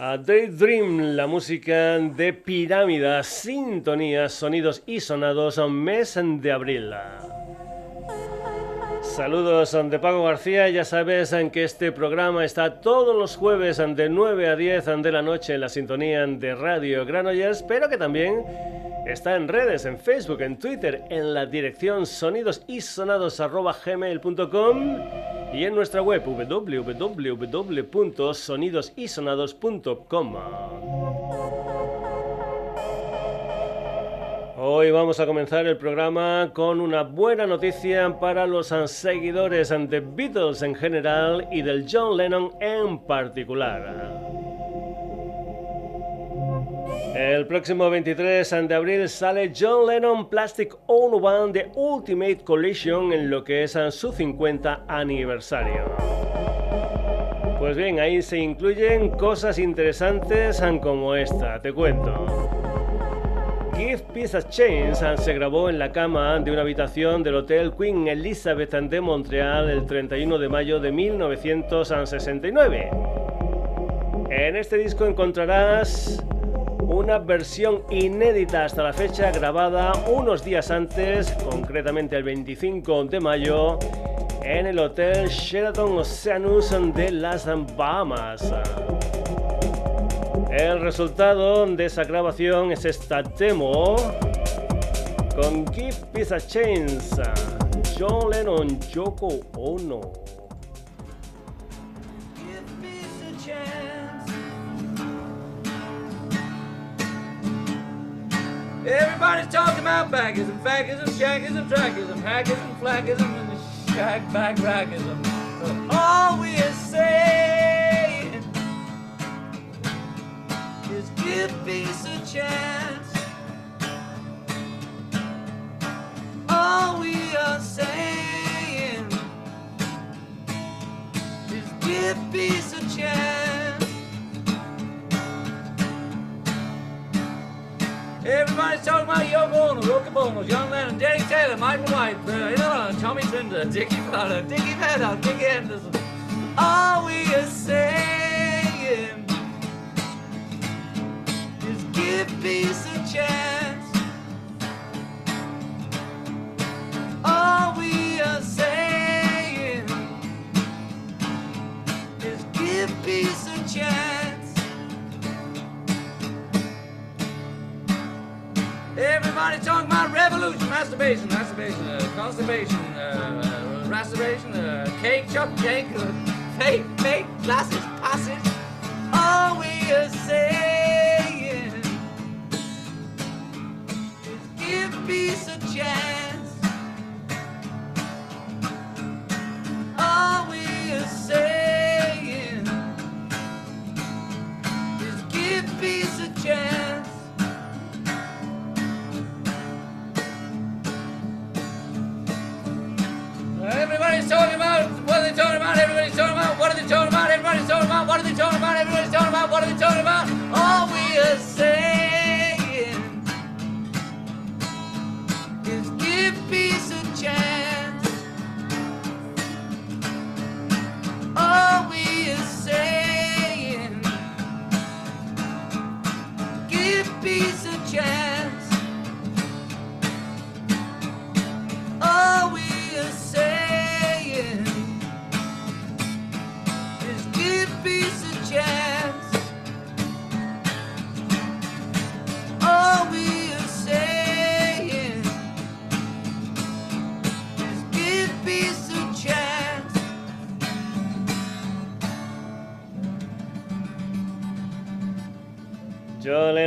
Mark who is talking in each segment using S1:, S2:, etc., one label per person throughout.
S1: a Daydream, la música de Pirámida, sintonías, sonidos y sonados, mes de abril. Saludos de Paco García, ya sabes en que este programa está todos los jueves de 9 a 10 de la noche en la sintonía de Radio Granollers, pero que también está en redes, en Facebook, en Twitter, en la dirección sonidosisonados.gmail.com y en nuestra web www.sonidosisonados.com. Hoy vamos a comenzar el programa con una buena noticia para los seguidores de Beatles en general y del John Lennon en particular. El próximo 23 de abril sale John Lennon Plastic All One The Ultimate Collision en lo que es su 50 aniversario. Pues bien, ahí se incluyen cosas interesantes como esta, te cuento. Give Peace a Chance se grabó en la cama de una habitación del Hotel Queen Elizabeth de Montreal el 31 de mayo de 1969. En este disco encontrarás una versión inédita hasta la fecha grabada unos días antes, concretamente el 25 de mayo, en el Hotel Sheraton Oceanus de las Bahamas. El resultado de esa grabación es esta demo con Give Peace a Chance, John Lennon, Yoko Ono. Everybody's talking about baggism, fagism, shaggism, trackism, hacgism, flackism, and shag bag ragism. But all we are saying is give peace a chance. All we are saying is give peace a chance. Everybody's talking about Yoko Ono, Roca Bonos, Young Lennon, Danny Taylor, Michael White, uh, know, Tommy Trinder, Dickie Powder, Dickie Paddock, Dickie Anderson. All we are saying is give peace a chance. All we are saying is give peace a chance. Everybody talking about revolution, masturbation, masturbation, uh, constipation, uh, uh, masturbation, uh, cake, chocolate cake, uh, fake, fake, glasses, passage. All we are saying is give peace a chance. All we are saying is give peace a chance. What are they talking about? Everybody's talking about what are they talking about? Everybody's talking about what are they talking about? Everybody's talking about what are they talking about?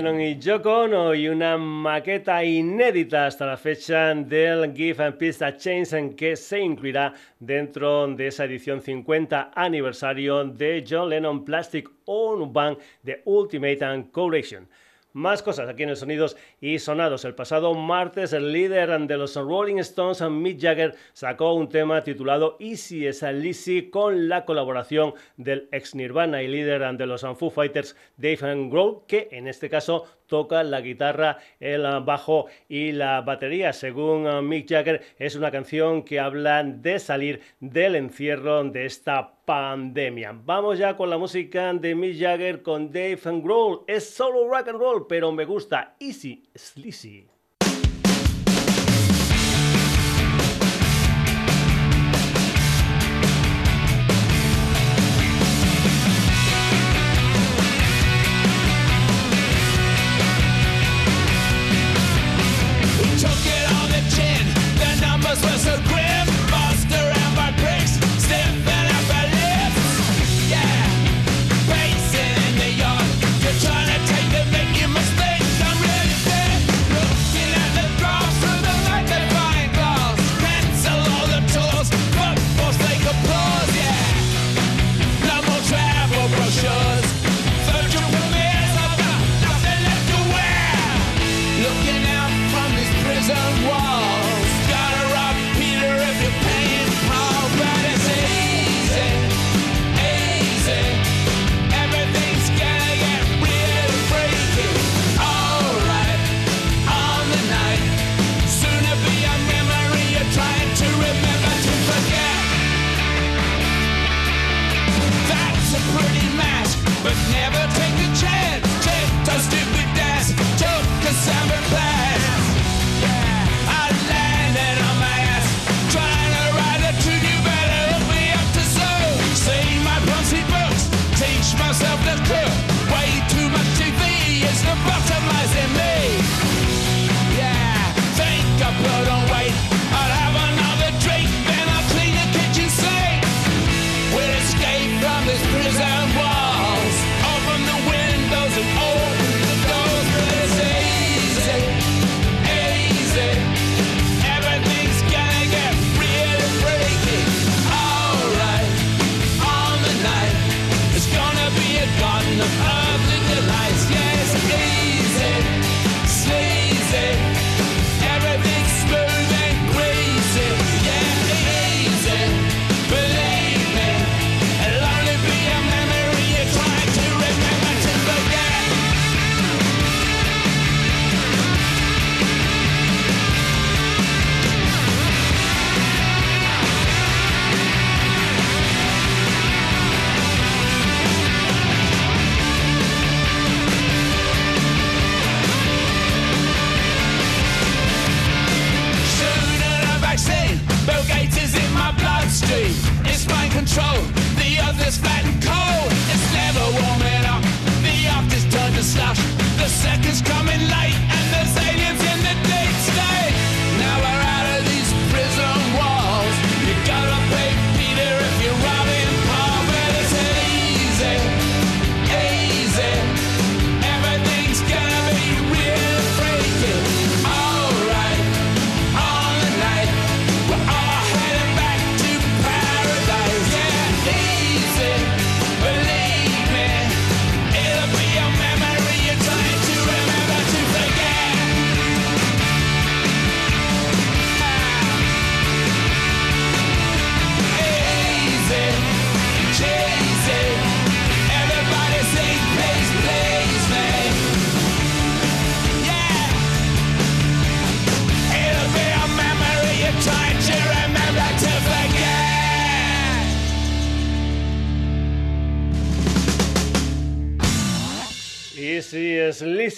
S1: Lennon y Yoko Ono y una maqueta inédita hasta la fecha del Give and Peace a Chance en que se incluirá dentro de esa edición 50 aniversario de John Lennon Plastic On Band de Ultimate and Collection. Más cosas aquí en el Sonidos y Sonados. El pasado martes, el líder de los Rolling Stones, Mick Jagger, sacó un tema titulado Easy as a Lizzy con la colaboración del ex Nirvana y líder de los Foo Fighters, Dave Grohl, que en este caso
S2: toca la guitarra, el bajo y la batería. Según Mick Jagger, es una canción que habla de salir del encierro de esta pandemia. Vamos ya con la música de Mick Jagger con Dave Grohl. Es solo rock and roll, pero me gusta Easy Sleazy.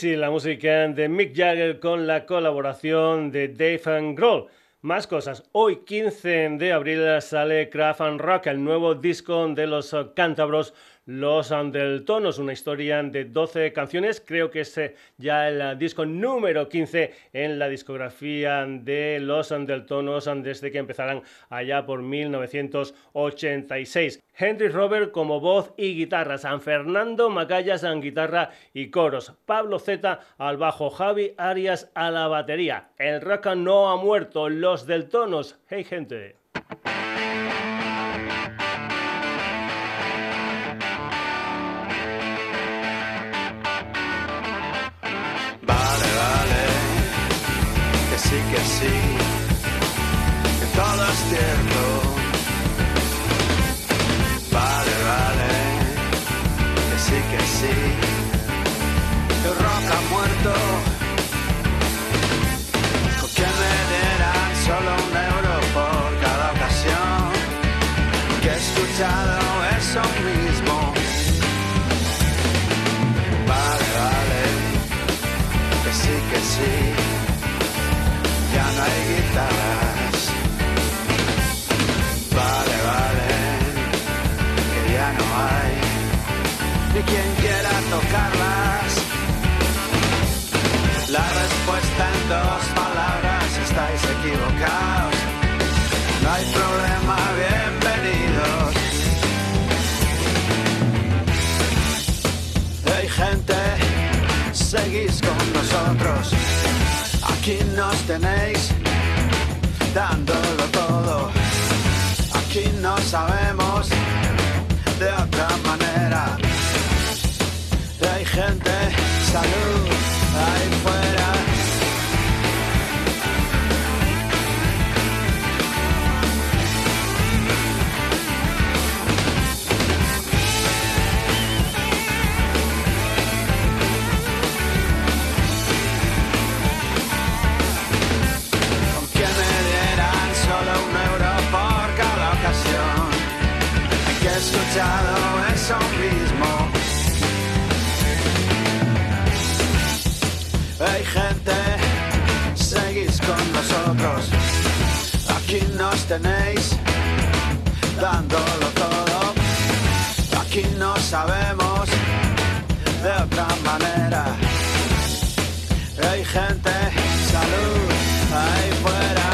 S2: La música de Mick Jagger con la colaboración de Dave Grohl. Más cosas. Hoy, 15 de abril, sale Craft and Rock, el nuevo disco de los cántabros Los Andeltonos, una historia de 12 canciones. Creo que es eh, ya el disco número 15 en la discografía de Los Andeltonos desde que empezaran allá por 1986. Henry Robert como voz y guitarra, San Fernando Macayas en guitarra y coros, Pablo Z al bajo, Javi Arias a la batería. El rock no ha muerto, los del tonos. Hey gente.
S3: Tenéis dándolo todo. Aquí no sabemos de otra manera. Hay gente, salud, tenéis dándolo todo. Aquí no sabemos de otra manera. Hay gente, salud, ahí fuera.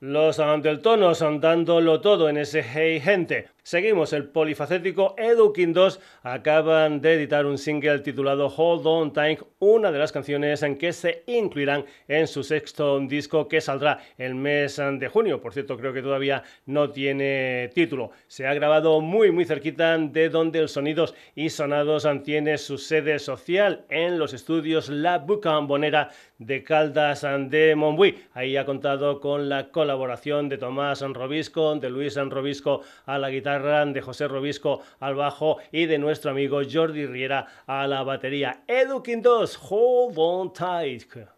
S1: Los Anteltonos dándolo todo en ese Hey Gente. Seguimos, el polifacético Edukin 2 acaban de editar un single titulado Hold On Time, una de las canciones en que se incluirán en su sexto disco que saldrá el mes de junio. Por cierto, creo que todavía no tiene título. Se ha grabado muy muy cerquita de donde el Sonidos y Sonados tiene su sede social en los estudios La Bucambonera de Caldas de Montbui. Ahí ha contado con la colaboración de Tomás Robisco, de Luis Robisco a la guitarra de José Robisco al bajo y de nuestro amigo Jordi Riera a la batería. Edu 2, hold on tight.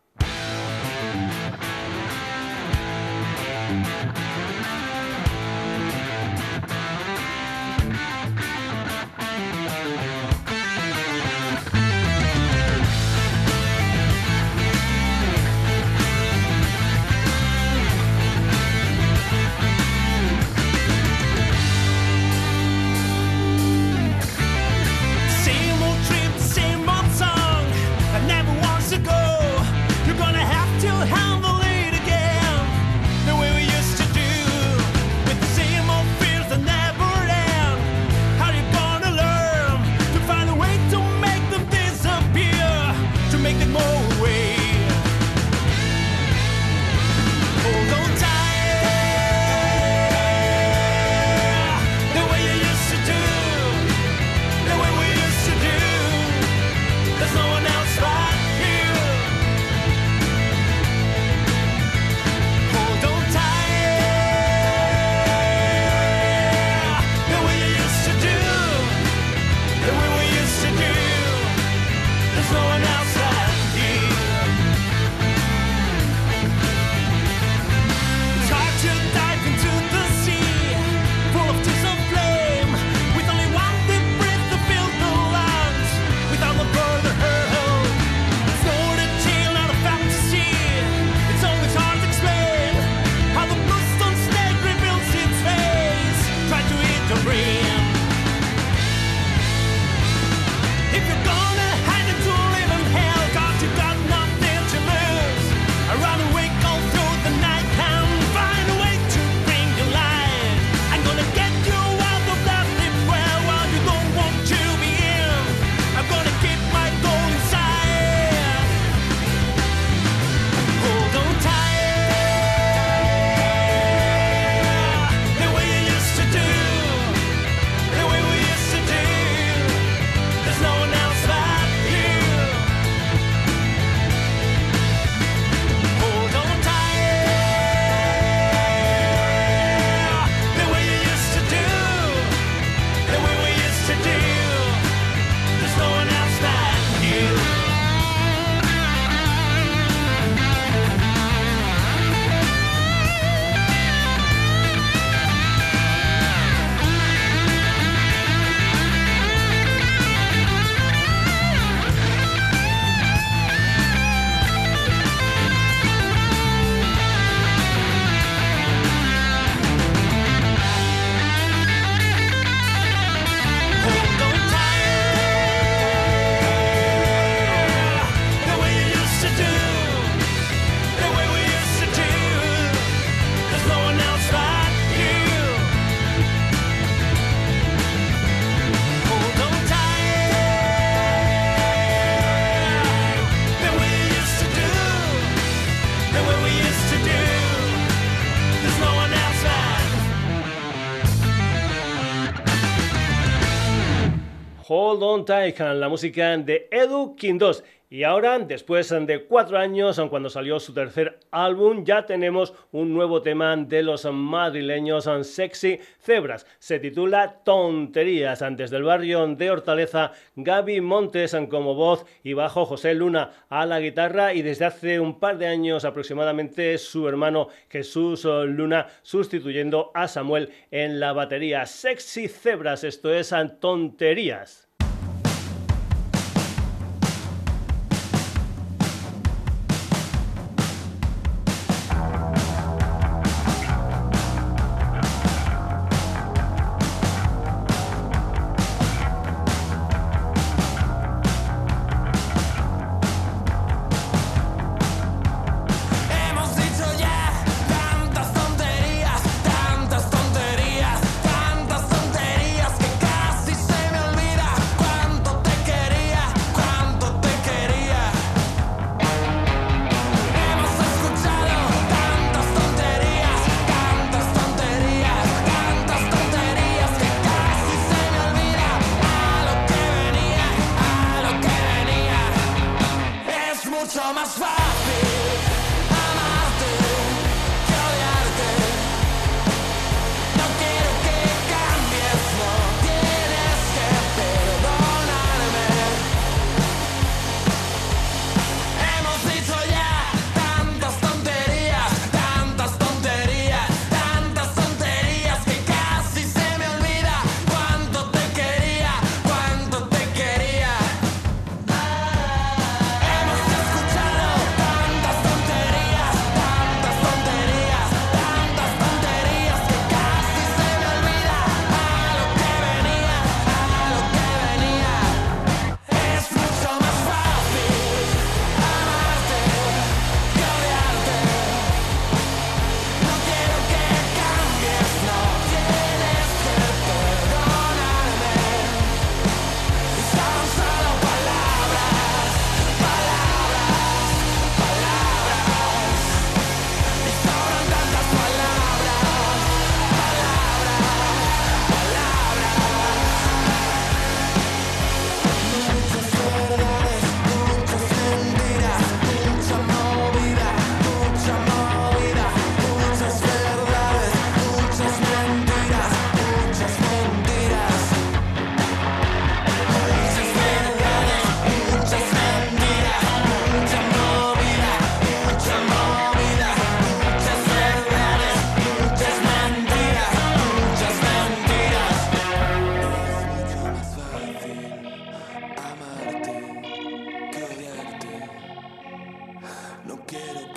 S2: Hold On Tight, la música de Edu Quindos. Y ahora, después de cuatro años, cuando salió su tercer álbum, ya tenemos un nuevo tema de los madrileños Sexy Cebras. Se titula Tonterías. Antes del barrio de Hortaleza, Gaby Montes como voz y bajo José Luna a la guitarra. Y desde hace un par de años aproximadamente, su hermano Jesús Luna sustituyendo a Samuel en la batería. Sexy Cebras, esto es Tonterías. No quiero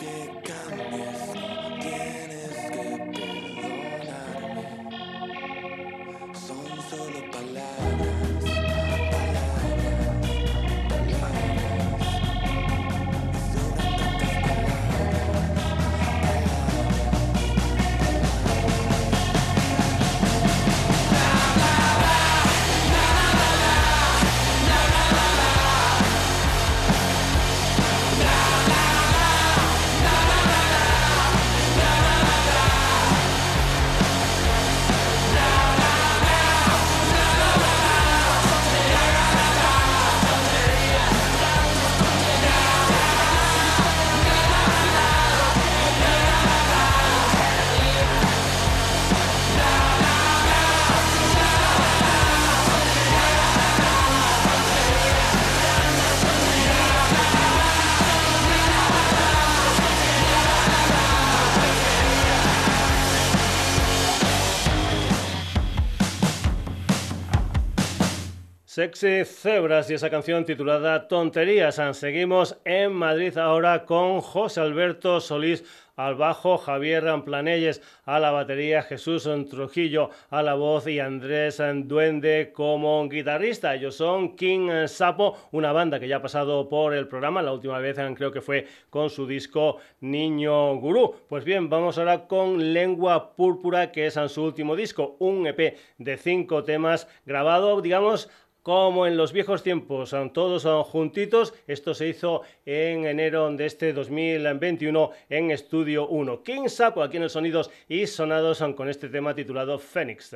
S2: Sexy Cebras y esa canción titulada Tonterías. Seguimos en Madrid ahora con José Alberto Solís al bajo, Javier Planelles a la batería, Jesús Trujillo a la voz y Andrés Duende como guitarrista. Ellos son King Sapo, una banda que ya ha pasado por el programa, la última vez creo que fue con su disco Niño Gurú. Pues bien, vamos ahora con Lengua Púrpura, que es su último disco, un EP de cinco temas grabado, digamos, como en los viejos tiempos, todos juntitos. Esto se hizo en enero de este 2021 en Estudio 1. King Sapo aquí en Sonidos y Sonados con este tema titulado Phoenix.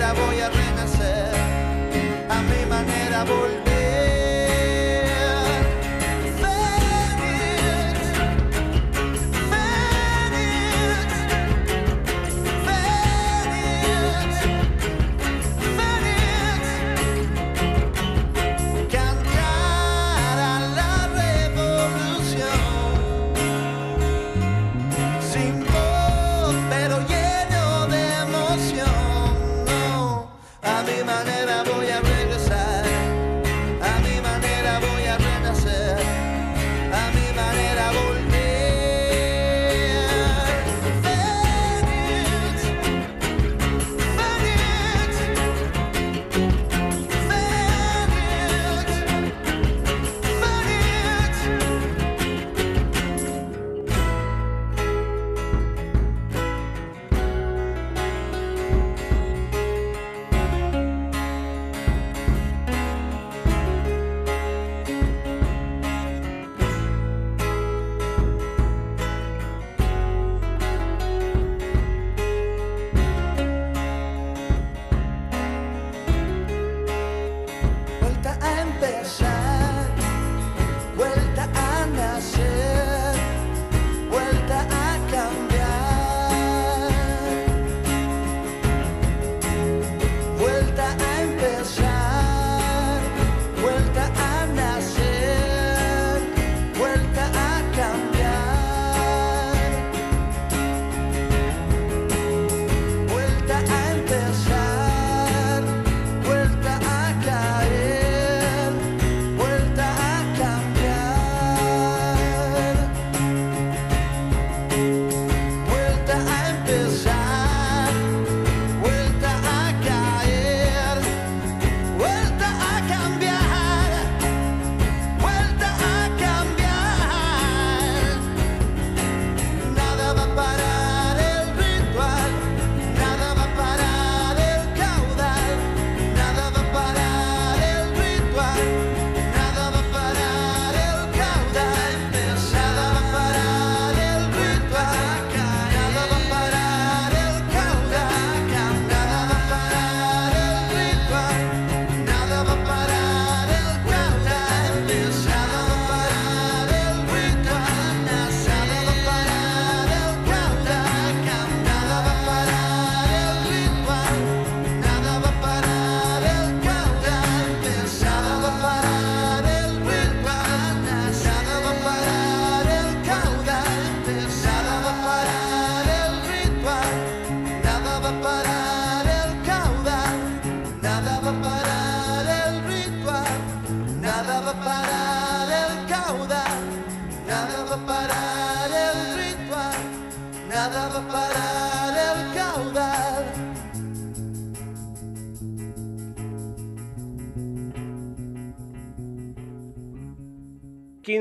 S4: Manera voy a renacer, a mi manera volver.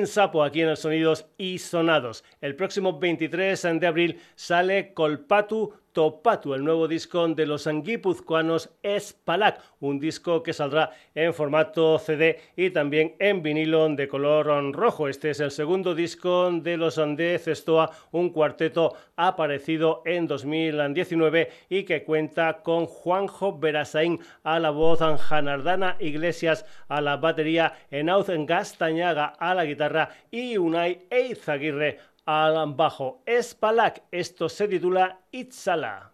S1: Sapo aquí en el Sonidos y Sonados. El próximo 23 de abril sale Colpatu Topatu, el nuevo disco de los guipuzcoanos Espalac, un disco que saldrá en formato CD y también en vinilo de color rojo. Este es el segundo disco de los de Cestoa, un cuarteto aparecido en 2019 y que cuenta con Juanjo Berasain a la voz, Janardana Iglesias a la batería, Enauz Gastañaga a la guitarra y Unai Eizaguirre al bajo. Espalak, esto se titula Itzala.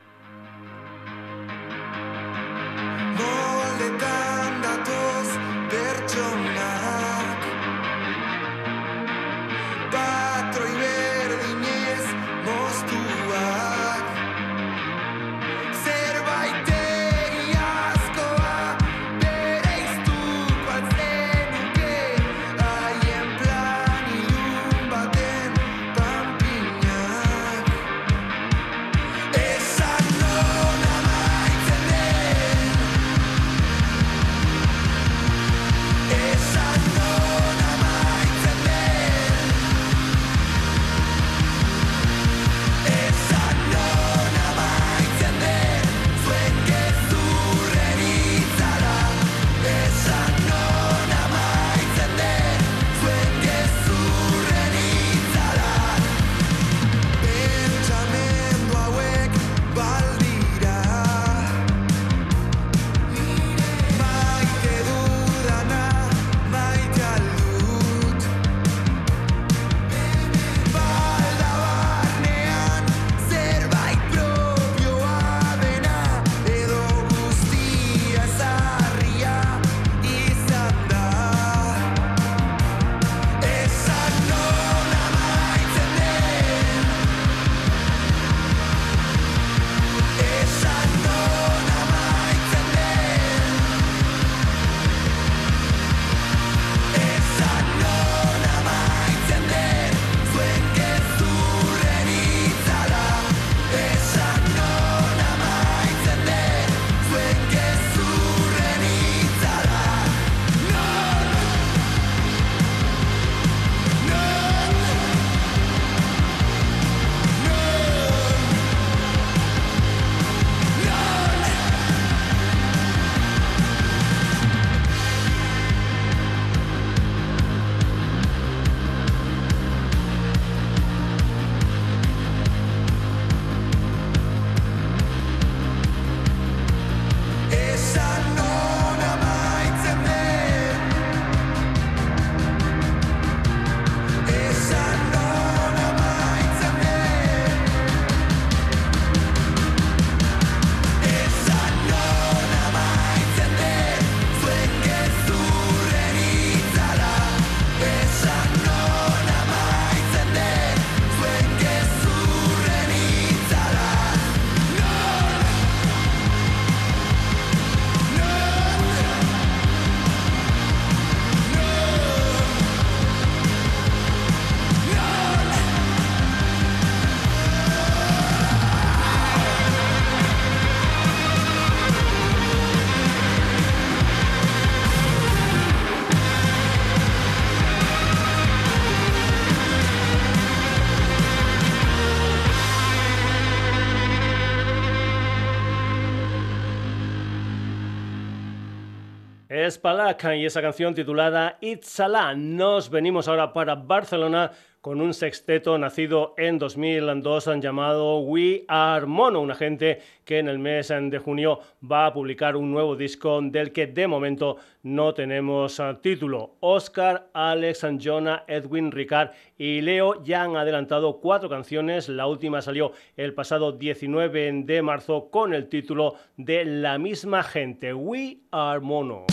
S1: Es Palak y esa canción titulada It's Nos venimos ahora para Barcelona con un sexteto nacido en 2002 llamado We Are Mono, una gente que en el mes de junio va a publicar un nuevo disco del que de momento no tenemos ah, título. Oscar, Alex, Jonah, Edwin, Ricard y Leo ya han adelantado cuatro canciones. La última salió el pasado 19 de marzo con el título de La misma gente, We Are Mono.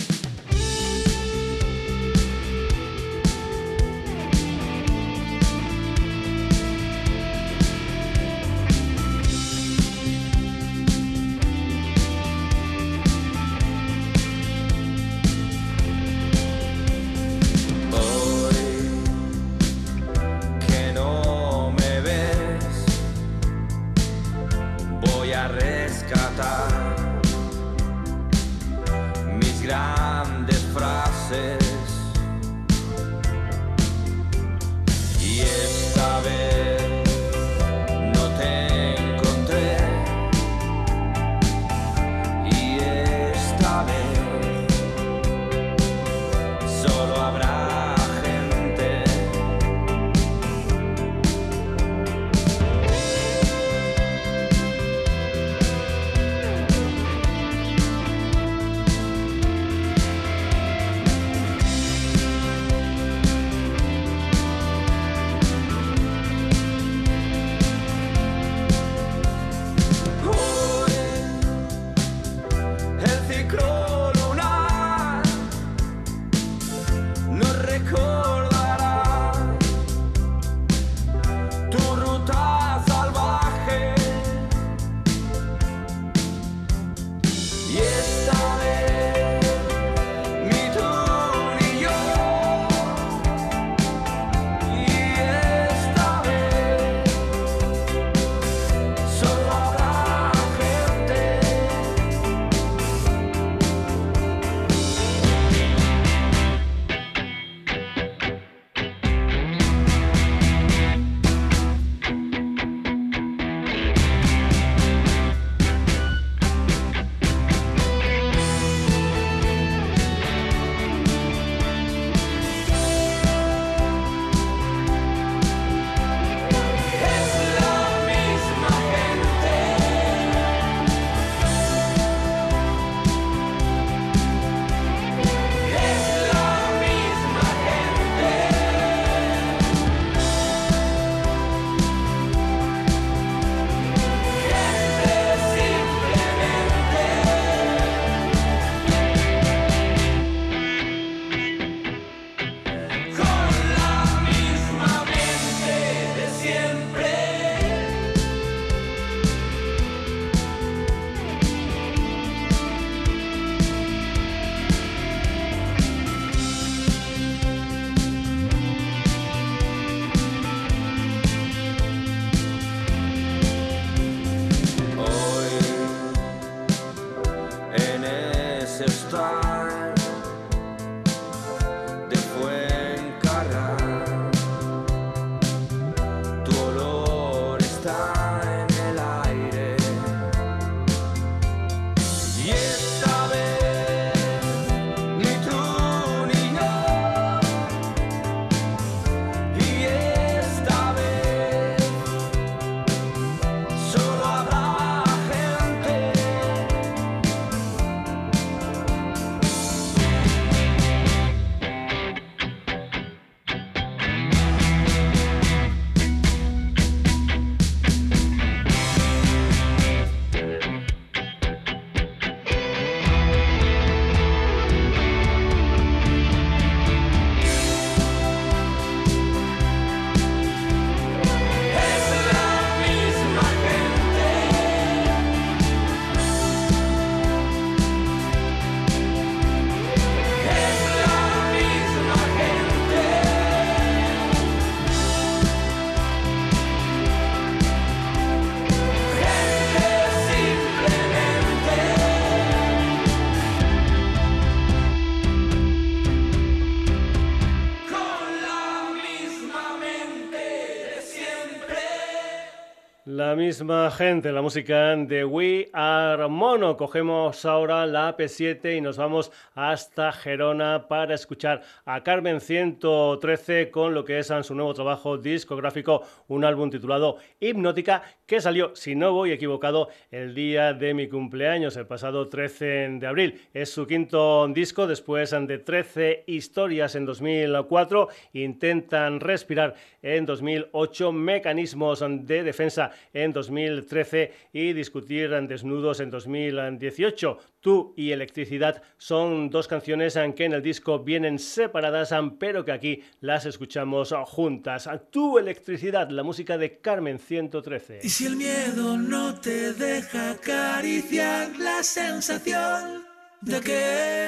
S1: Misma gente, la música de We Are Mono. Cogemos ahora la AP7 y nos vamos hasta Gerona para escuchar a Carmen 113 con lo que es su nuevo trabajo discográfico, un álbum titulado Hipnótica que salió, si no voy equivocado, el día de mi cumpleaños, el pasado 13 de abril. Es su quinto disco después de 13 historias en 2004. Intentan respirar en 2008, mecanismos de defensa en 2013 y discutir desnudos en 2018. Tú y Electricidad son dos canciones que en el disco vienen separadas, pero que aquí las escuchamos juntas. Tu Electricidad, la música de Carmen 113.
S5: Y si el miedo no te deja acariciar la sensación de que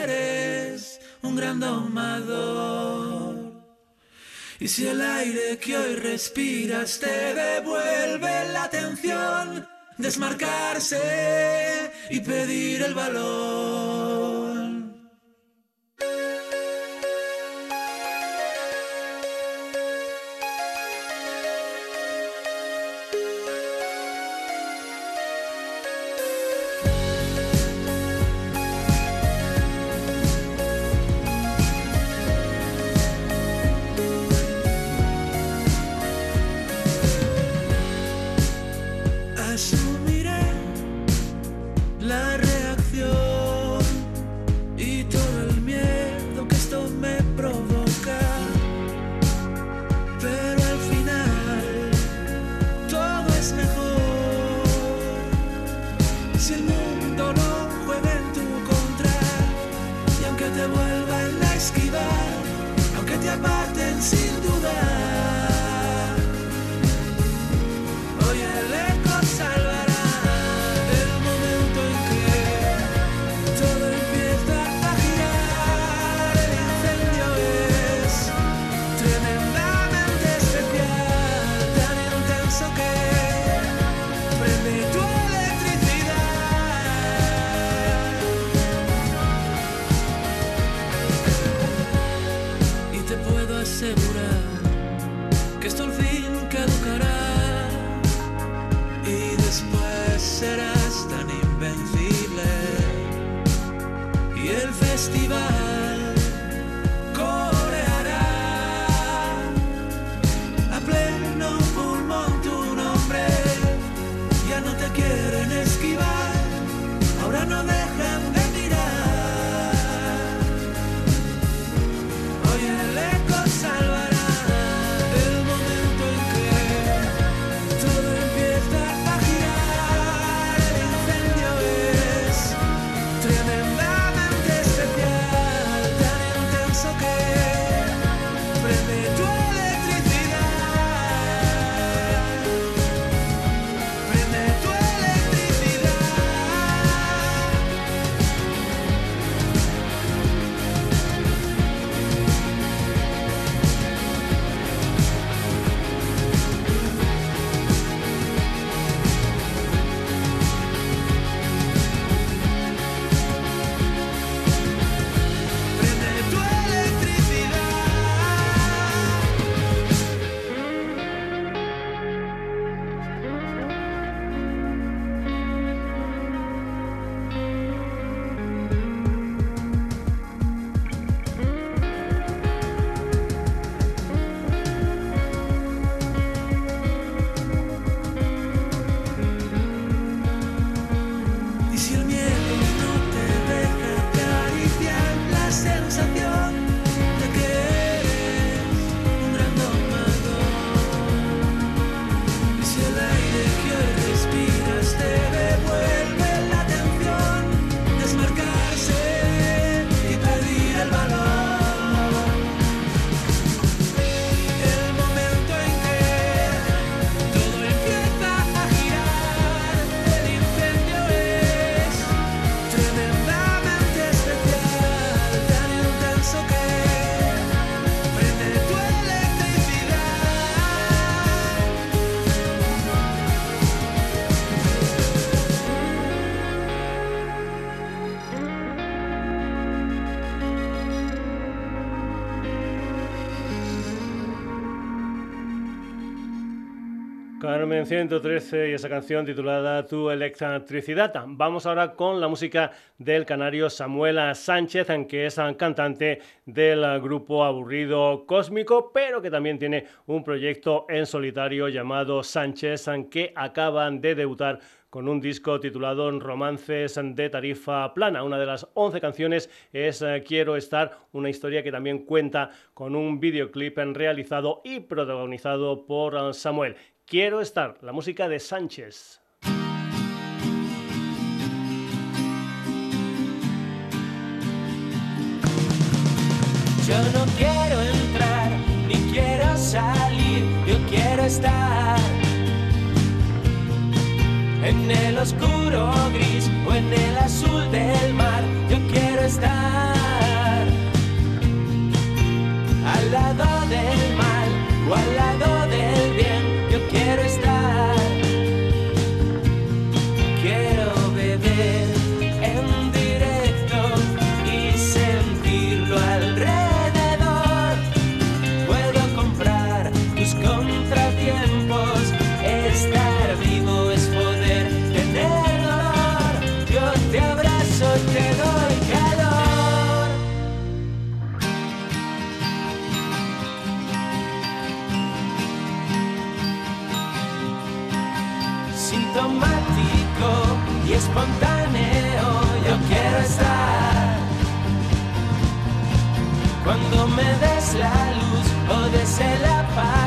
S5: eres un gran domador. Y si el aire que hoy respiras te devuelve la atención, desmarcarse y pedir el valor.
S1: Carmen 113 y esa canción titulada Tu electricidad. Vamos ahora con la música del canario Samuela Sánchez, que es cantante del grupo Aburrido Cósmico, pero que también tiene un proyecto en solitario llamado Sánchez, que acaban de debutar con un disco titulado Romances de Tarifa Plana. Una de las 11 canciones es eh, Quiero estar, una historia que también cuenta con un videoclip realizado y protagonizado por eh, Samuel. Quiero estar, la música de Sánchez.
S6: Yo no quiero entrar ni quiero salir, yo quiero estar en el oscuro gris o en el azul del mar, yo quiero estar al lado del mal o al lado espontáneo. Yo quiero estar cuando me des la luz o des el apagón.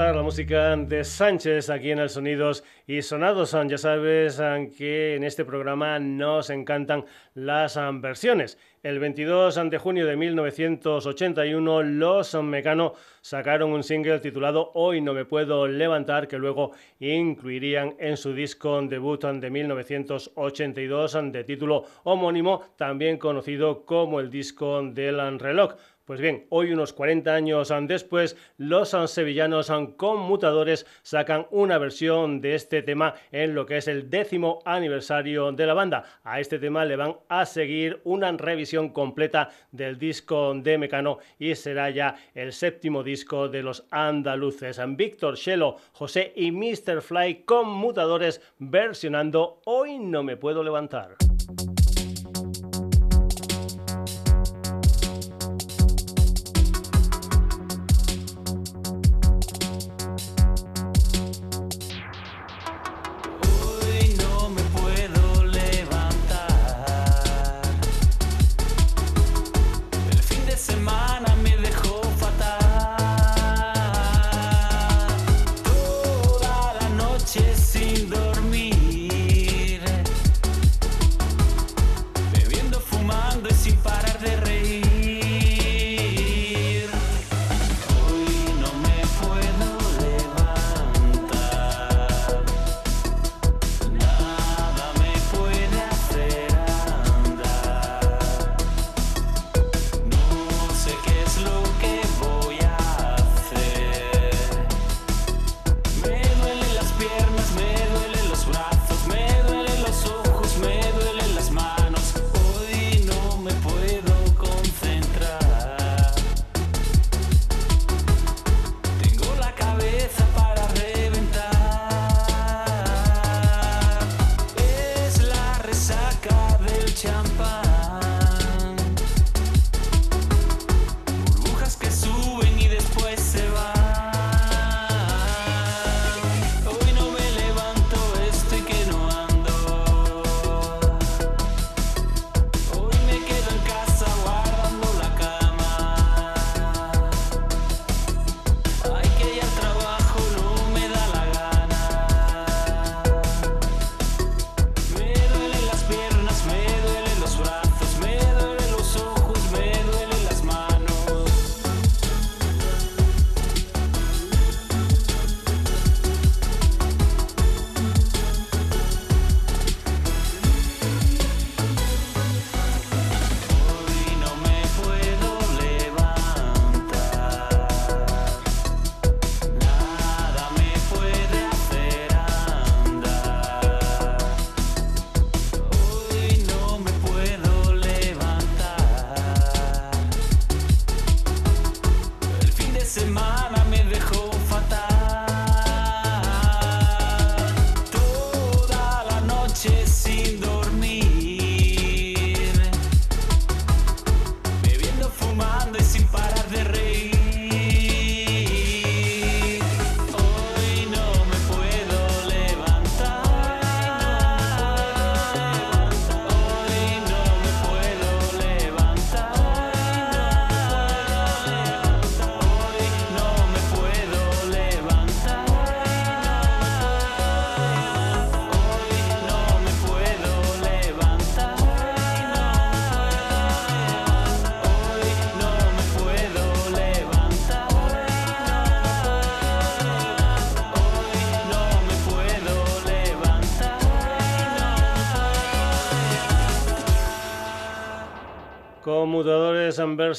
S1: La música de Sánchez aquí en el Sonidos y Sonados. Ya sabes que en este programa nos encantan las versiones. El 22 de junio de 1981, los Mecano sacaron un single titulado Hoy no me puedo levantar, que luego incluirían en su disco debut de 1982 de título homónimo, también conocido como el disco del reloj. Pues bien, hoy unos 40 años después, los sevillanos conmutadores sacan una versión de este tema en lo que es el décimo aniversario de la banda. A este tema le van a seguir una revisión completa del disco de Mecano y será ya el séptimo disco de los andaluces. Víctor, Shelo, José y Mr. Fly conmutadores versionando Hoy no me puedo levantar.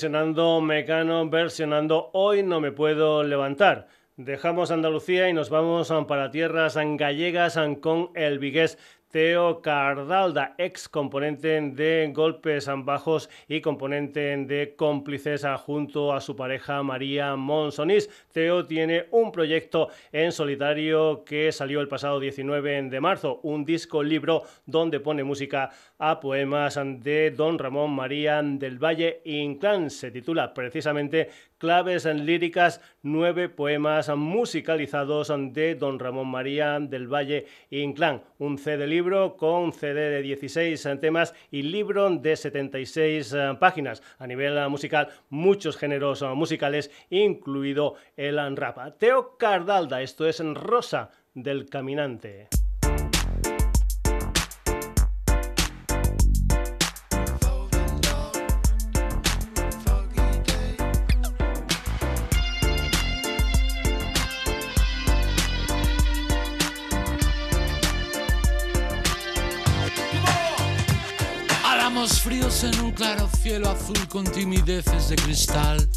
S1: Versionando Mecano, versionando Hoy no me puedo levantar. Dejamos Andalucía y nos vamos para tierras gallegas con el Vigués Teo Cardalda, ex componente de Golpes Bajos y componente de Cómplices junto a su pareja María Monsonís. Teo tiene un proyecto en solitario que salió el pasado 19 de marzo, un disco libro donde pone música a poemas de Don Ramón María del Valle Inclán. Se titula precisamente Claves en líricas, nueve poemas musicalizados de Don Ramón María del Valle Inclán. Un CD libro con CD de 16 temas y libro de 76 eh, páginas. A nivel musical, muchos géneros musicales, incluido el rap. Teo Cardalda, esto es Rosa del Caminante.
S7: Azul con timideces de cristal.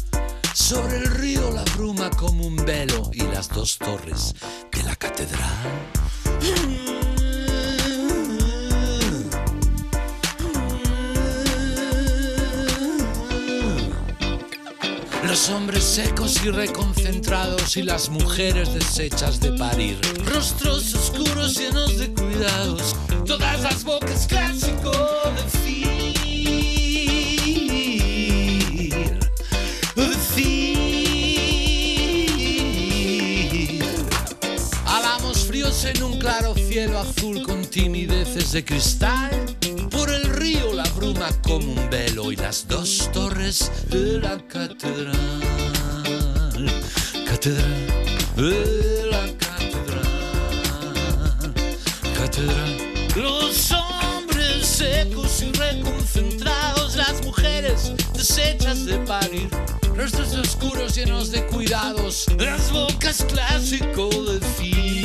S7: Sobre el río la bruma como un velo y las dos torres de la catedral. Los hombres secos y reconcentrados y las mujeres deshechas de parir. Rostros oscuros llenos de cuidados, todas las bocas clásico cielo azul con timideces de cristal. Por el río la bruma como un velo y las dos torres de la catedral. Catedral de la catedral. Catedral. Los hombres secos y reconcentrados, las mujeres deshechas de parir. Rostros oscuros llenos de cuidados, las bocas clásico de fin.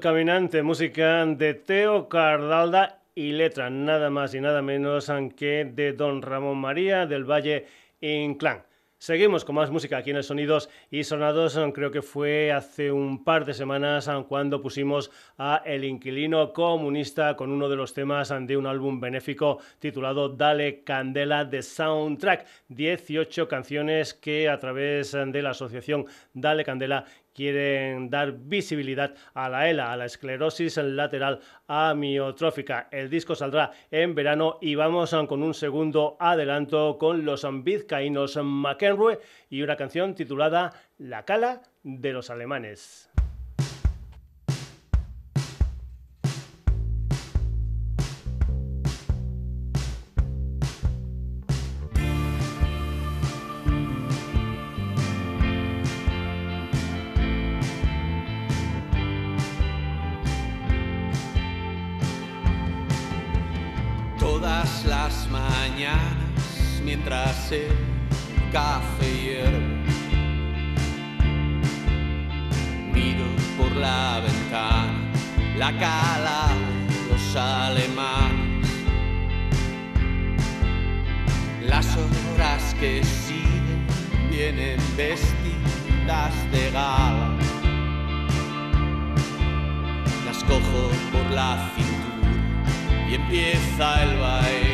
S1: Caminante, música de Teo Cardalda y letra nada más y nada menos que de Don Ramón María del Valle Inclán. Seguimos con más música aquí en el Sonidos y Sonados. Creo que fue hace un par de semanas cuando pusimos a El Inquilino Comunista con uno de los temas de un álbum benéfico titulado Dale Candela de Soundtrack. 18 canciones que a través de la asociación Dale Candela quieren dar visibilidad a la ELA, a la esclerosis lateral amiotrófica. El disco saldrá en verano y vamos con un segundo adelanto con los vizcaínos McEnroe y una canción titulada La cala de los alemanes.
S2: Cojo por la cintura y empieza el baile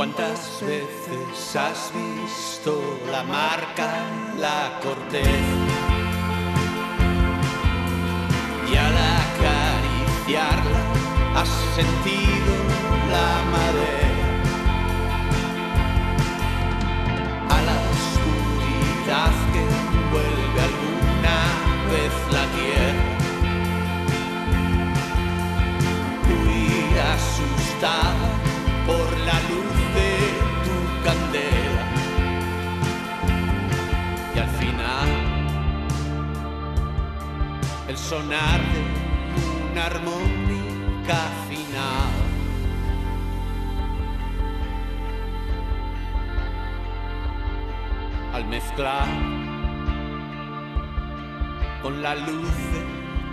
S2: ¿Cuántas veces has visto la marca la corteza? Y al acariciarla has sentido la madera. El sonar de una armónica final. Al mezclar con la luz de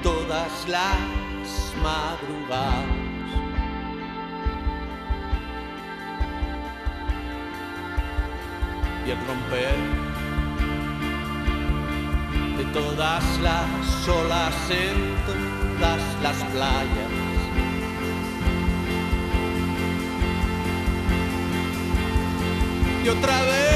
S2: todas las madrugadas. Y el romper todas las olas, en todas las playas. Y otra vez.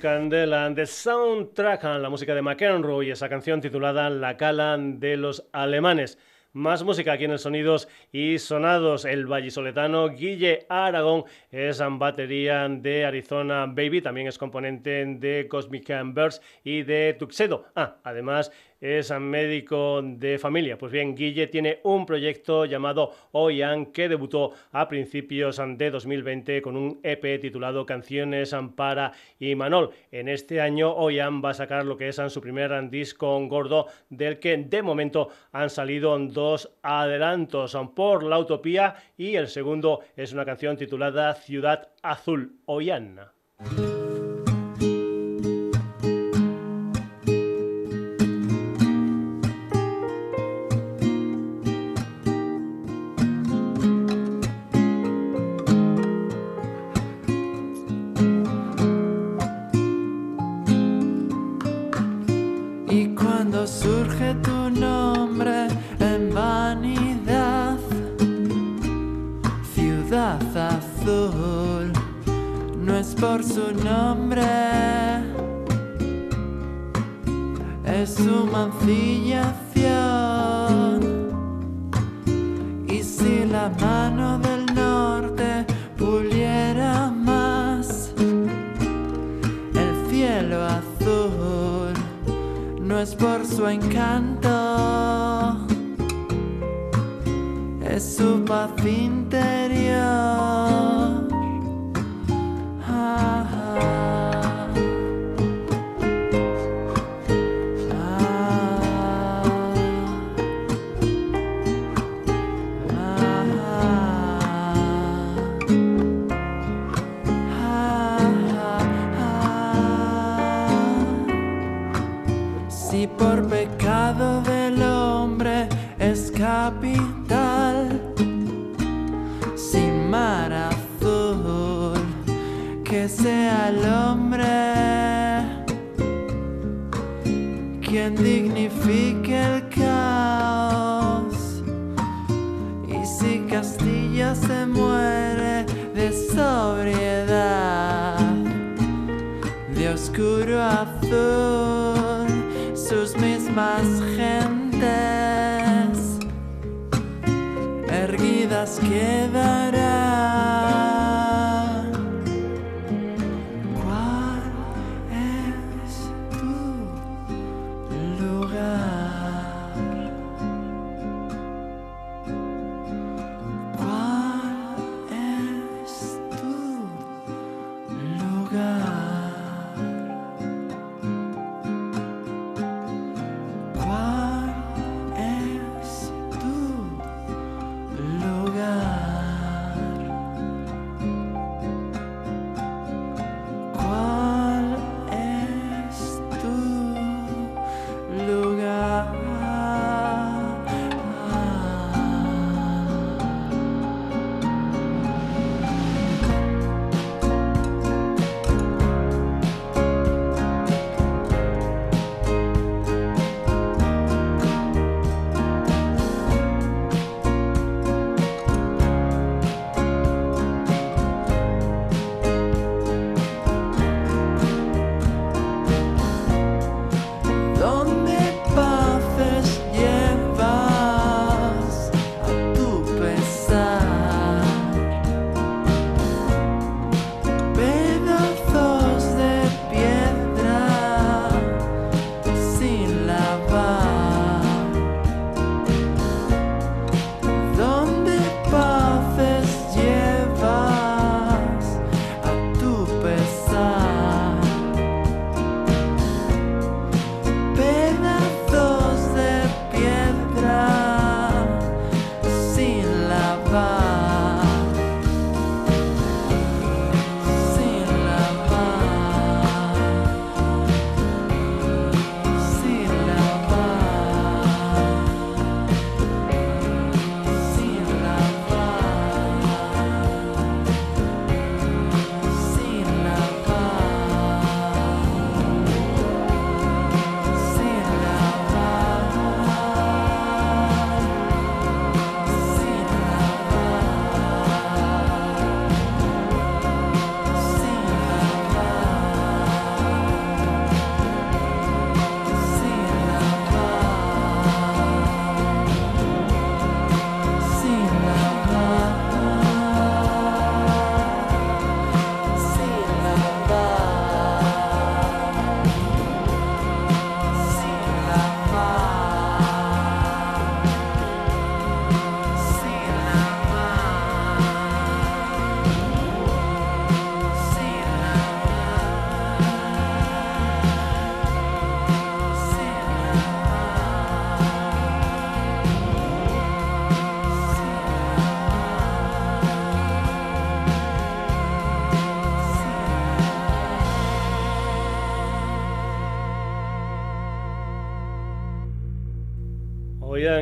S7: Candela, The Soundtrack, la música de McEnroe esa canción titulada La Cala de los Alemanes. Más música aquí en el Sonidos y Sonados. El vallisoletano Guille Aragón es batería de Arizona Baby, también es componente de Cosmic Burst y de Tuxedo. Ah, además es médico de familia. Pues bien, Guille tiene un proyecto llamado Oyan que debutó a principios de 2020 con un EP titulado Canciones para Imanol. En este año Oyan va a sacar lo que es su primer disco gordo del que de momento han salido dos adelantos por la utopía y el segundo es una canción titulada Ciudad Azul Oyan.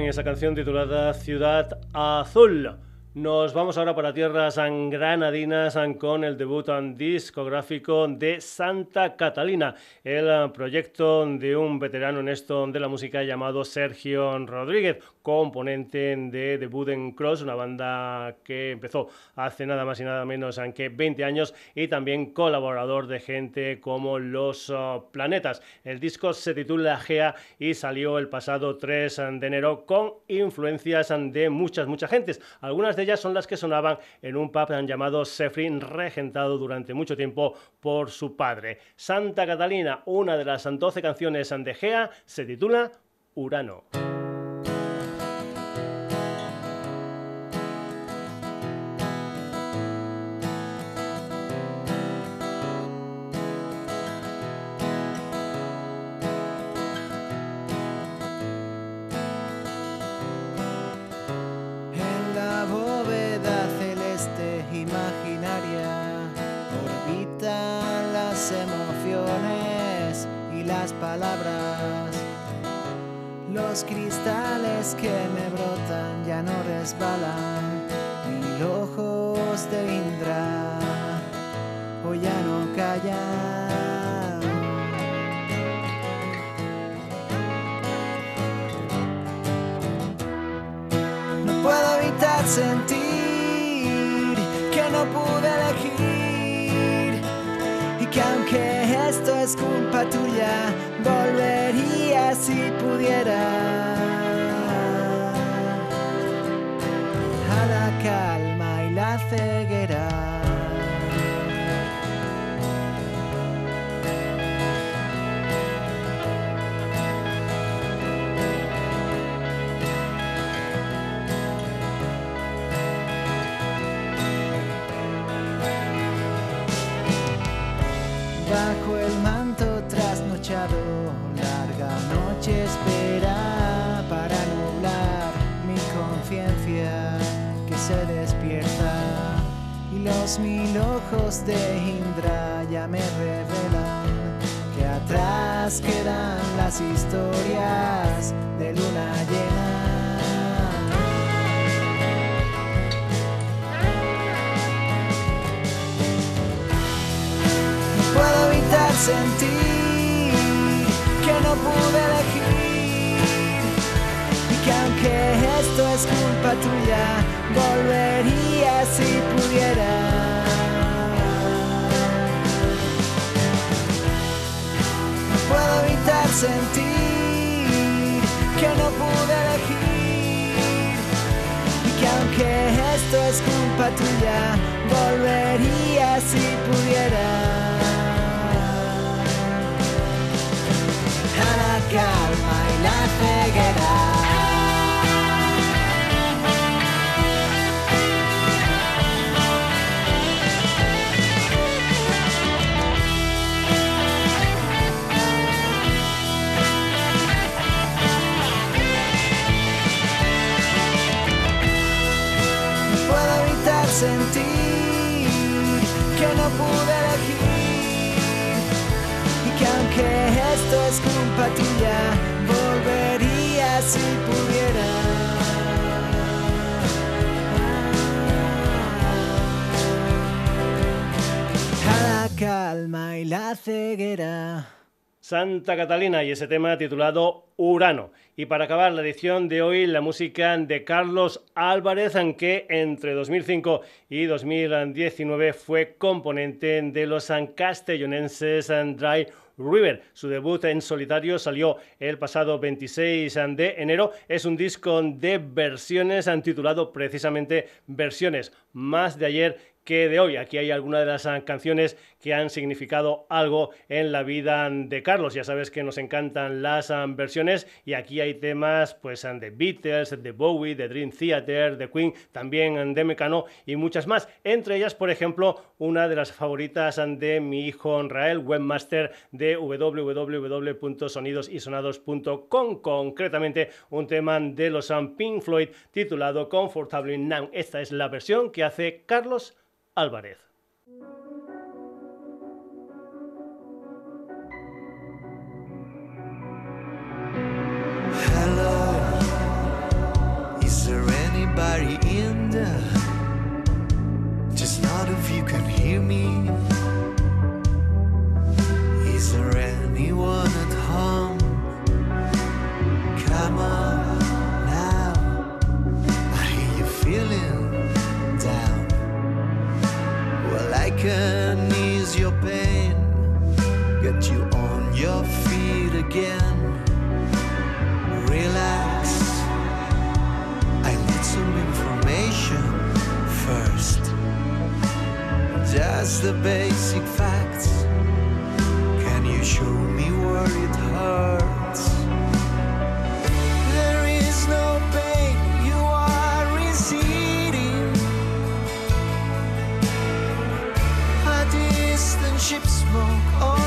S1: Esa canción titulada Ciudad Azul. Nos vamos ahora para tierras granadinas con el debut discográfico de Santa Catalina, el proyecto de un veterano en esto de la música llamado Sergio Rodríguez, componente de The Wooden Cross, una banda que empezó hace nada más y nada menos que 20 años y también colaborador de gente como Los Planetas. El disco se titula Gea y salió el pasado 3 de enero con influencias de muchas, muchas gentes. Algunas de son las que sonaban en un pub llamado Sefrin, regentado durante mucho tiempo por su padre. Santa Catalina, una de las 12 canciones de Gea, se titula Urano.
S8: Es culpa tuya, volvería si pudiera. Sentir que no pude elegir y que aunque esto es culpa volvería si pudiera. la calma y la ceguera.
S1: Santa Catalina y ese tema titulado Urano. Y para acabar la edición de hoy, la música de Carlos Álvarez, aunque entre 2005 y 2019 fue componente de los castellonenses Dry River. Su debut en solitario salió el pasado 26 de enero. Es un disco de versiones titulado precisamente Versiones más de ayer que de hoy. Aquí hay algunas de las canciones que han significado algo en la vida de Carlos. Ya sabes que nos encantan las ah, versiones y aquí hay temas pues ah, de Beatles, de Bowie, de Dream Theater, de Queen, también de Mecano y muchas más. Entre ellas, por ejemplo, una de las favoritas de mi hijo Rael, webmaster de www.sonidosysonados.com, concretamente un tema de los Pink Floyd titulado Comfortably Now. Esta es la versión que hace Carlos Álvarez.
S8: can ease your pain, get you on your feet
S4: again. Relax, I need some information first. Just the basic facts. Can you show me where it hurts? Chip smoke. Oh.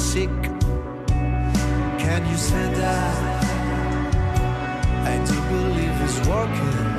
S4: sick. Can you stand up? I do believe it's working.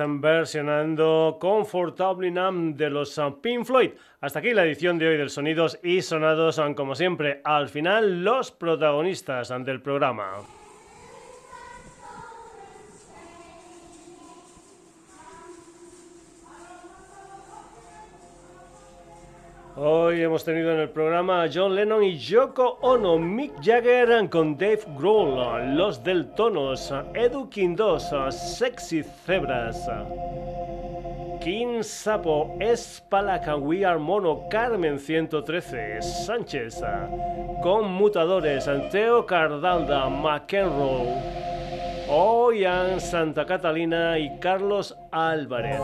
S1: Álvarez versionando Comfortably Numb de los Pink Floyd. Hasta aquí la edición de hoy del Sonidos y Sonados, como siempre, al final los protagonistas del programa. Hoy hemos tenido en el programa a John Lennon y Yoko Ono, Mick Jagger con Dave Grohl, Los Del Tonos, Edu Quindos, Sexy Zebras, King Sapo, Espalaca, We Are Mono, Carmen 113, Sánchez, Conmutadores, Anteo Cardalda, McEnroe, Oyan Santa Catalina y Carlos Álvarez.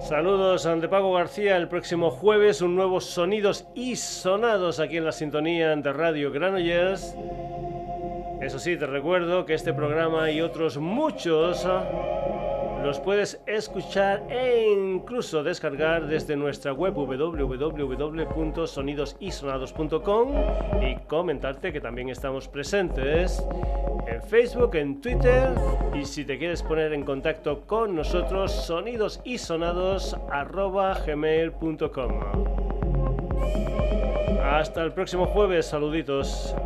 S1: Saludos ante Pago García. El próximo jueves un nuevo Sonidos y Sonados aquí en la sintonía de Radio Granollers. Eso sí, te recuerdo que este programa y otros muchos los puedes escuchar e incluso descargar desde nuestra web www.sonidosisonados.com y comentarte que también estamos presentes en Facebook, en Twitter y si te quieres poner en contacto con nosotros, sonidosisonados.gmail.com Hasta el próximo jueves, saluditos.